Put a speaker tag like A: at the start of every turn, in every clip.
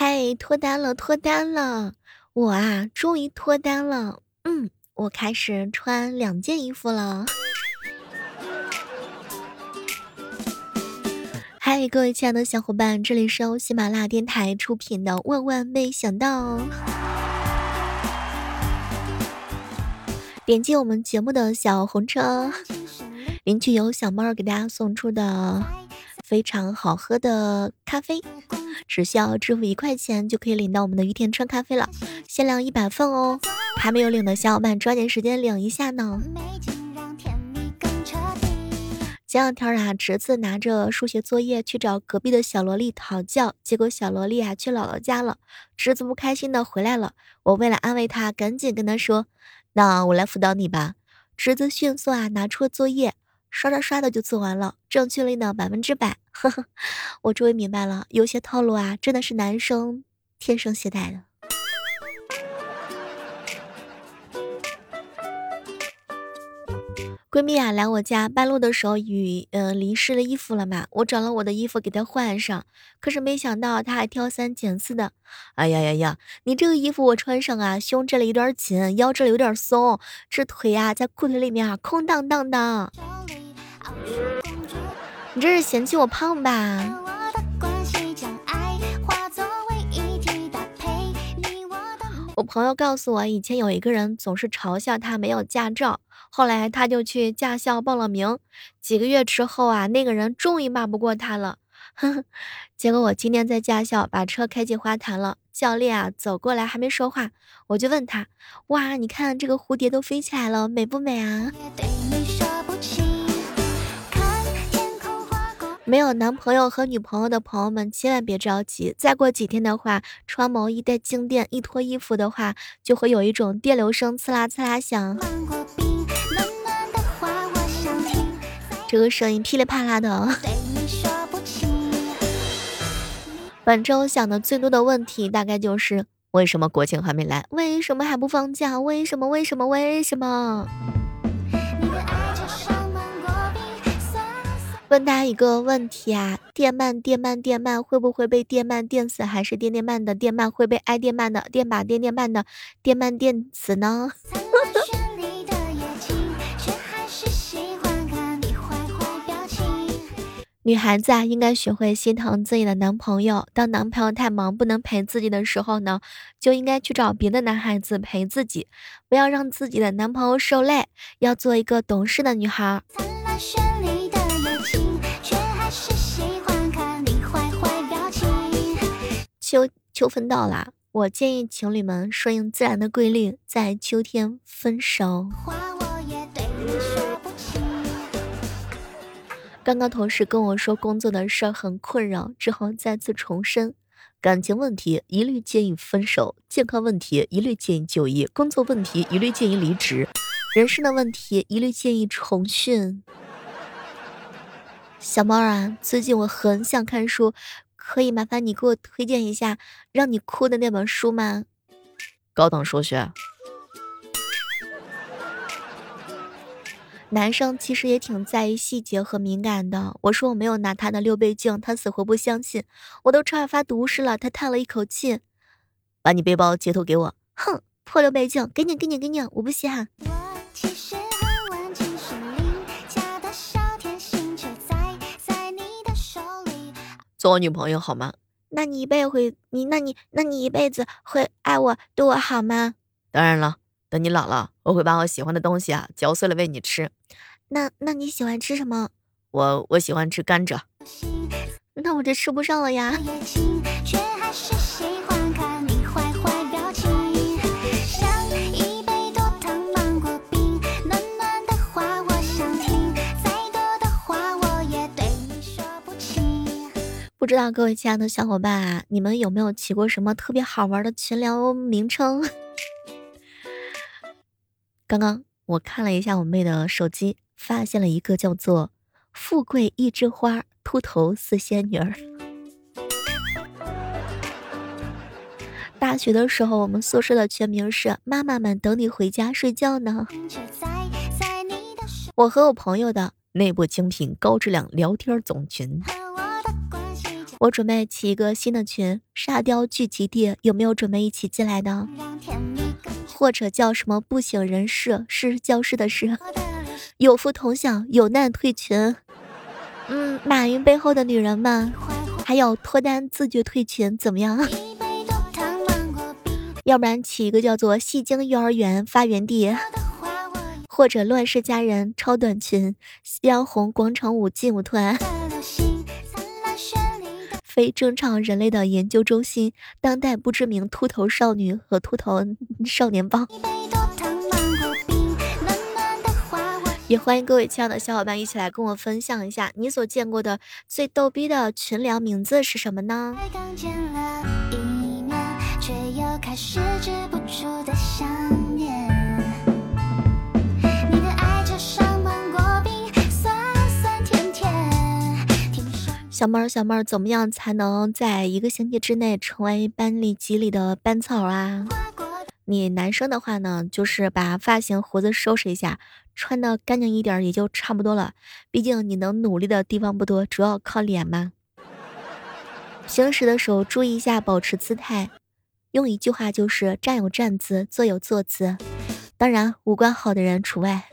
A: 嘿，脱单了，脱单了！我啊，终于脱单了。嗯，我开始穿两件衣服了。嗨，各位亲爱的小伙伴，这里是由喜马拉雅电台出品的《万万没想到》。点击我们节目的小红车，领取由小猫给大家送出的非常好喝的咖啡，只需要支付一块钱就可以领到我们的于田川咖啡了，限量一百份哦！还没有领的小伙伴抓紧时间领一下呢。前两天啊，侄子拿着数学作业去找隔壁的小萝莉讨教，结果小萝莉啊去姥姥家了。侄子不开心的回来了，我为了安慰他，赶紧跟他说：“那我来辅导你吧。”侄子迅速啊拿出了作业，刷刷刷的就做完了，正确率呢百分之百。呵呵，我终于明白了，有些套路啊真的是男生天生携带的。闺蜜啊，来我家半路的时候，雨呃淋湿了衣服了嘛，我找了我的衣服给她换上，可是没想到她还挑三拣四的。哎呀呀呀，你这个衣服我穿上啊，胸这里有点紧，腰这里有点松，这腿呀在裤腿里面啊空荡荡的。你这是嫌弃我胖吧？我朋友告诉我，以前有一个人总是嘲笑他没有驾照。后来他就去驾校报了名，几个月之后啊，那个人终于骂不过他了。结果我今天在驾校把车开进花坛了，教练啊走过来还没说话，我就问他：哇，你看这个蝴蝶都飞起来了，美不美啊？没有男朋友和女朋友的朋友们千万别着急，再过几天的话，穿毛衣带静电，一脱衣服的话，就会有一种电流声，刺啦刺啦响。这个声音噼里啪啦的。本周想的最多的问题大概就是：为什么国庆还没来？为什么还不放假？为什么？为什么？为什么？问大家一个问题啊：电鳗电鳗电鳗会不会被电鳗电死？还是电电鳗的电鳗会被挨电鳗的电把电电鳗的电鳗电死呢？女孩子啊，应该学会心疼自己的男朋友。当男朋友太忙不能陪自己的时候呢，就应该去找别的男孩子陪自己，不要让自己的男朋友受累。要做一个懂事的女孩。秋秋分到啦，我建议情侣们顺应自然的规律，在秋天分手。刚刚同事跟我说工作的事儿很困扰，只好再次重申：感情问题一律建议分手，健康问题一律建议就医，工作问题一律建议离职，人生的问题一律建议重训。小猫啊，最近我很想看书，可以麻烦你给我推荐一下让你哭的那本书吗？高等数学。男生其实也挺在意细节和敏感的。我说我没有拿他的六倍镜，他死活不相信。我都差点发毒誓了，他叹了一口气，把你背包截图给我。哼，破六倍镜，给你，给你，给你，我不稀罕。做我女朋友好吗？那你一辈子会你那你那你一辈子会爱我对我好吗？当然了。等你老了，我会把我喜欢的东西啊嚼碎了喂你吃。那那你喜欢吃什么？我我喜欢吃甘蔗。那我这吃不上了呀。不知道各位亲爱的小伙伴啊，你们有没有起过什么特别好玩的群聊名称？刚刚我看了一下我妹的手机，发现了一个叫做“富贵一枝花，秃头四仙女儿”。大学的时候，我们宿舍的全名是“妈妈们等你回家睡觉呢”。我和我朋友的内部精品高质量聊天总群。我准备起一个新的群，沙雕聚集地，有没有准备一起进来的？或者叫什么不省人事，是教师的事，有福同享，有难退群。嗯，马云背后的女人们，还有脱单自觉退群，怎么样？要不然起一个叫做戏精幼儿园发源地。或者乱世佳人超短裙，夕阳红广场舞劲舞团，非正常人类的研究中心，当代不知名秃头少女和秃头少年帮。也欢迎各位亲爱的小伙伴一起来跟我分享一下你所见过的最逗逼的群聊名字是什么呢？小妹儿，小妹儿，怎么样才能在一个星期之内成为班里级里的班草啊？你男生的话呢，就是把发型、胡子收拾一下，穿的干净一点也就差不多了。毕竟你能努力的地方不多，主要靠脸嘛。平时的时候注意一下，保持姿态。用一句话就是站有站姿，坐有坐姿。当然，五官好的人除外。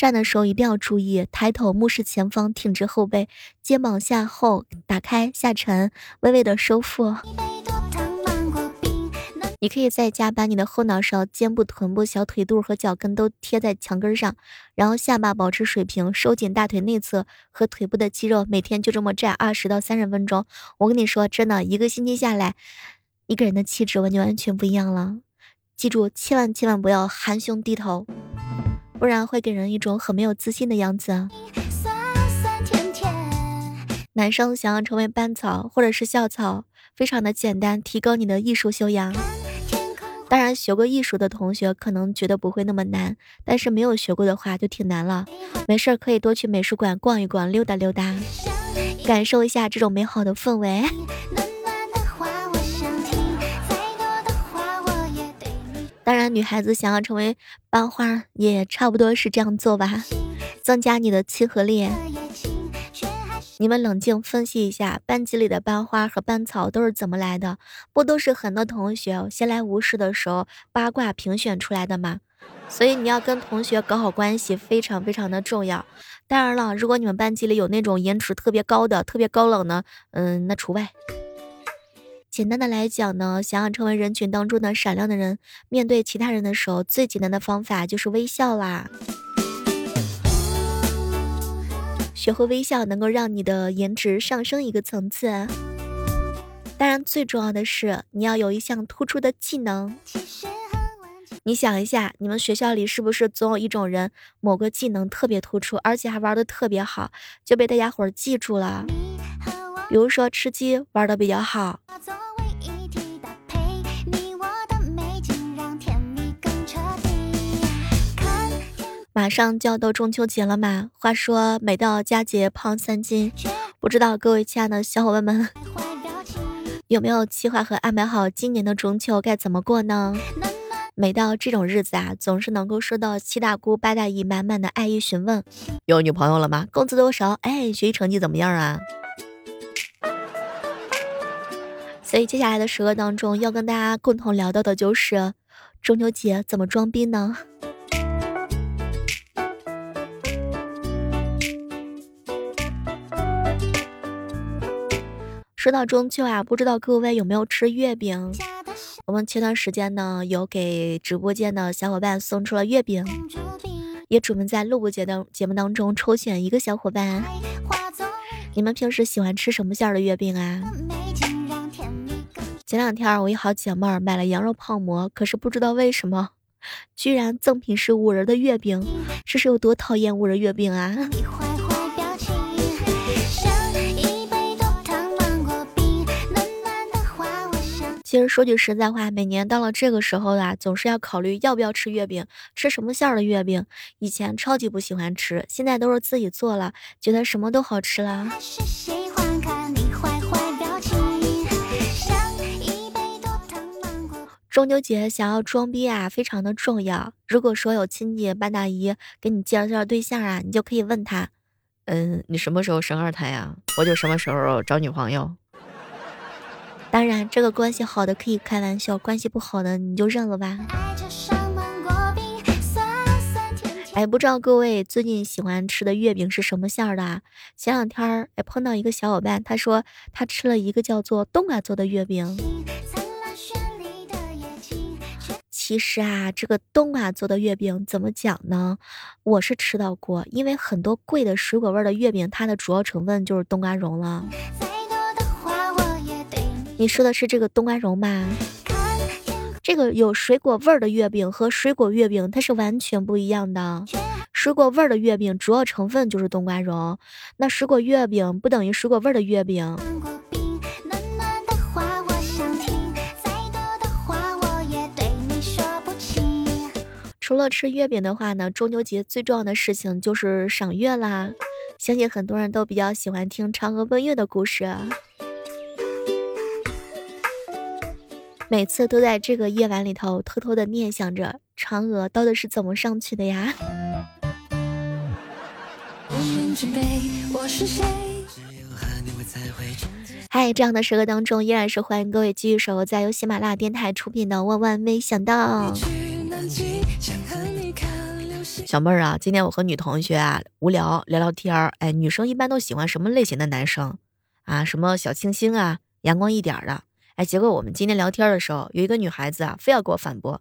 A: 站的时候一定要注意，抬头目视前方，挺直后背，肩膀下后打开下沉，微微的收腹。你可以在家把你的后脑勺、肩部、臀部、小腿肚和脚跟都贴在墙根上，然后下巴保持水平，收紧大腿内侧和腿部的肌肉，每天就这么站二十到三十分钟。我跟你说，真的，一个星期下来，一个人的气质完全完全不一样了。记住，千万千万不要含胸低头。不然会给人一种很没有自信的样子。男生想要成为班草或者是校草，非常的简单，提高你的艺术修养。当然，学过艺术的同学可能觉得不会那么难，但是没有学过的话就挺难了。没事儿可以多去美术馆逛一逛，溜达溜达，感受一下这种美好的氛围。女孩子想要成为班花，也差不多是这样做吧，增加你的亲和力。你们冷静分析一下，班级里的班花和班草都是怎么来的？不都是很多同学闲来无事的时候八卦评选出来的吗？所以你要跟同学搞好关系，非常非常的重要。当然了，如果你们班级里有那种颜值特别高的、特别高冷的，嗯，那除外。简单的来讲呢，想要成为人群当中的闪亮的人，面对其他人的时候，最简单的方法就是微笑啦。学会微笑，能够让你的颜值上升一个层次。当然，最重要的是你要有一项突出的技能。你想一下，你们学校里是不是总有一种人，某个技能特别突出，而且还玩的特别好，就被大家伙儿记住了？比如说吃鸡玩的比较好。上就要到中秋节了嘛，话说每到佳节胖三斤，不知道各位亲爱的小伙伴们有没有计划和安排好今年的中秋该怎么过呢？每到这种日子啊，总是能够收到七大姑八大姨满满的爱意询问：有女朋友了吗？工资多少？哎，学习成绩怎么样啊？所以接下来的时刻当中，要跟大家共同聊到的就是中秋节怎么装逼呢？说到中秋啊，不知道各位有没有吃月饼？我们前段时间呢，有给直播间的小伙伴送出了月饼，也准备在录播节的节目当中抽选一个小伙伴。你们平时喜欢吃什么馅儿的月饼啊？前两天我一好姐妹儿买了羊肉泡馍，可是不知道为什么，居然赠品是五仁的月饼，这是有多讨厌五仁月饼啊？其实说句实在话，每年到了这个时候啊，总是要考虑要不要吃月饼，吃什么馅儿的月饼。以前超级不喜欢吃，现在都是自己做了，觉得什么都好吃了。中秋节想要装逼啊，非常的重要。如果说有亲戚八大姨给你介绍介绍对象啊，你就可以问他，嗯，你什么时候生二胎呀？我就什么时候找女朋友。当然，这个关系好的可以开玩笑，关系不好的你就认了吧。哎，不知道各位最近喜欢吃的月饼是什么馅儿的？前两天儿哎碰到一个小伙伴，他说他吃了一个叫做冬瓜做的月饼。其实啊，这个冬瓜做的月饼怎么讲呢？我是吃到过，因为很多贵的水果味的月饼，它的主要成分就是冬瓜蓉了。你说的是这个冬瓜蓉吧？这个有水果味儿的月饼和水果月饼它是完全不一样的。水果味儿的月饼主要成分就是冬瓜蓉，那水果月饼不等于水果味儿的月饼。除了吃月饼的话呢，中秋节最重要的事情就是赏月啦。相信很多人都比较喜欢听嫦娥奔月的故事，每次都在这个夜晚里头偷偷的念想着嫦娥到底是怎么上去的呀。嗨，这样的时刻当中，依然是欢迎各位继续守候在由喜马拉雅电台出品的《万万没想到》。小妹儿啊，今天我和女同学啊无聊聊聊天儿。哎，女生一般都喜欢什么类型的男生啊？什么小清新啊，阳光一点的。哎，结果我们今天聊天的时候，有一个女孩子啊，非要给我反驳，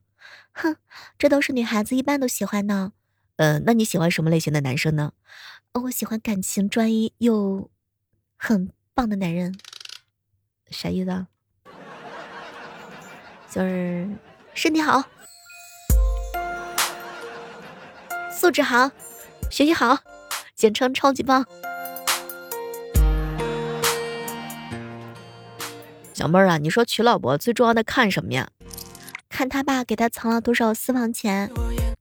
A: 哼，这都是女孩子一般都喜欢的。嗯，那你喜欢什么类型的男生呢？我喜欢感情专一又很棒的男人。啥意思啊？就是身体好。素质好，学习好，简称超级棒。小妹儿啊，你说娶老婆最重要的看什么呀？看他爸给他藏了多少私房钱，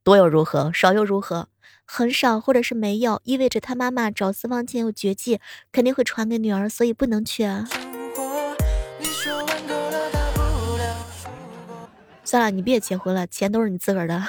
A: 多又如何，少又如何？很少或者是没有，意味着他妈妈找私房钱有绝技，肯定会传给女儿，所以不能去啊。算了，你别结婚了，钱都是你自个儿的。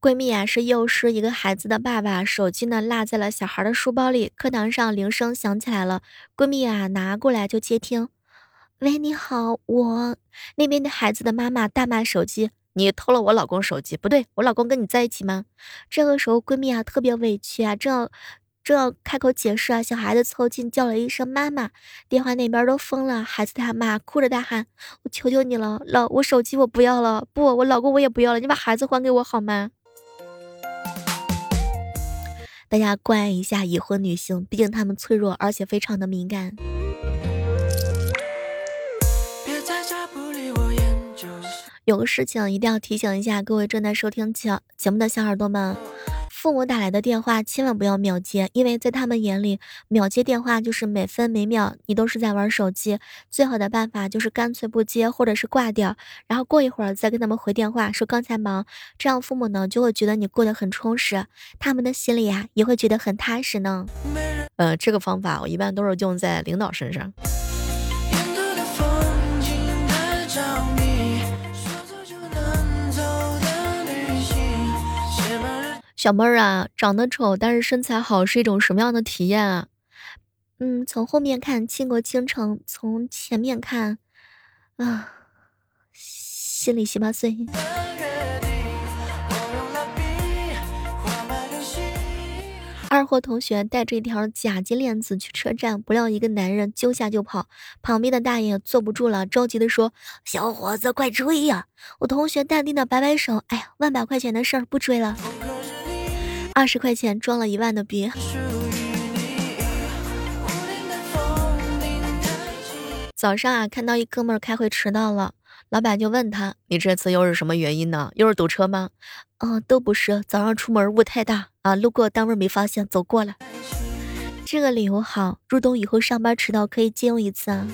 A: 闺蜜啊，是幼师一个孩子的爸爸，手机呢落在了小孩的书包里。课堂上铃声响起来了，闺蜜啊拿过来就接听。喂，你好，我那边的孩子的妈妈大骂手机，你偷了我老公手机，不对，我老公跟你在一起吗？这个时候闺蜜啊特别委屈啊，正要正要开口解释啊，小孩子凑近叫了一声妈妈，电话那边都疯了，孩子他妈哭着大喊，我求求你了，老我手机我不要了，不，我老公我也不要了，你把孩子还给我好吗？大家关爱一下已婚女性，毕竟她们脆弱而且非常的敏感。有个事情一定要提醒一下各位正在收听节节目的小耳朵们。父母打来的电话千万不要秒接，因为在他们眼里，秒接电话就是每分每秒你都是在玩手机。最好的办法就是干脆不接，或者是挂掉，然后过一会儿再跟他们回电话说刚才忙，这样父母呢就会觉得你过得很充实，他们的心里呀也会觉得很踏实呢。呃，这个方法我一般都是用在领导身上。小妹儿啊，长得丑但是身材好是一种什么样的体验啊？嗯，从后面看倾国倾城，从前面看，啊，心里稀巴碎。二货同学带着一条假金链子去车站，不料一个男人揪下就跑，旁边的大爷坐不住了，着急的说：“小伙子，快追呀！”我同学淡定的摆摆手：“哎呀，万把块钱的事儿，不追了。”二十块钱装了一万的币。早上啊，看到一哥们儿开会迟到了，老板就问他：“你这次又是什么原因呢？又是堵车吗？”“哦，都不是，早上出门雾太大啊，路过单位没发现，走过了。”这个理由好，入冬以后上班迟到可以借用一次啊。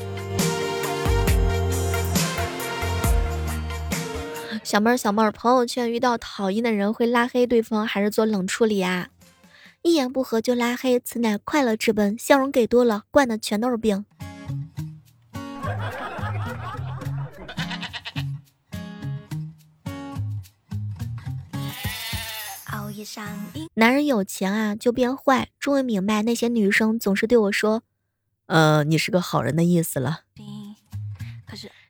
A: 小妹儿，小妹儿，朋友圈遇到讨厌的人会拉黑对方还是做冷处理啊？一言不合就拉黑，此乃快乐之本。笑容给多了，惯的全都是病。男人有钱啊就变坏，终于明白那些女生总是对我说：“呃，你是个好人的意思了。”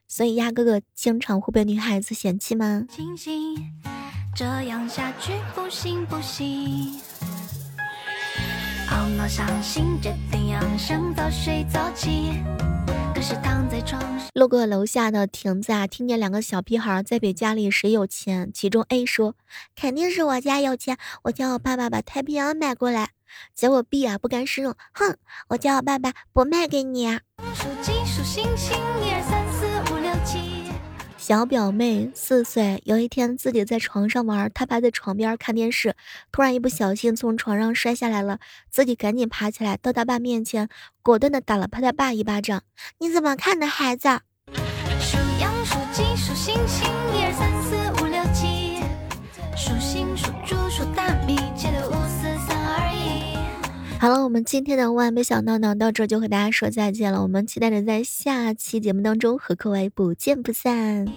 A: 所以鸭哥哥经常会被女孩子嫌弃吗？清醒这样下去不行不行。懊恼伤心，决定养生，早睡早起。可是躺在床上，路过楼下的亭子啊，听见两个小屁孩在比家里谁有钱。其中 A 说：“肯定是我家有钱，我叫我爸爸把太平洋买过来。”结果 B 啊不甘示弱，哼，我叫我爸爸不卖给你。数几数星星，一二三四五六七。小表妹四岁，有一天自己在床上玩，她爸在床边看电视，突然一不小心从床上摔下来了，自己赶紧爬起来，到他爸面前，果断的打了他爸一巴掌。你怎么看的，孩子？数羊数鸡数星星，一二三四好了，我们今天的万没想到呢到这就和大家说再见了。我们期待着在下期节目当中和各位不见不散。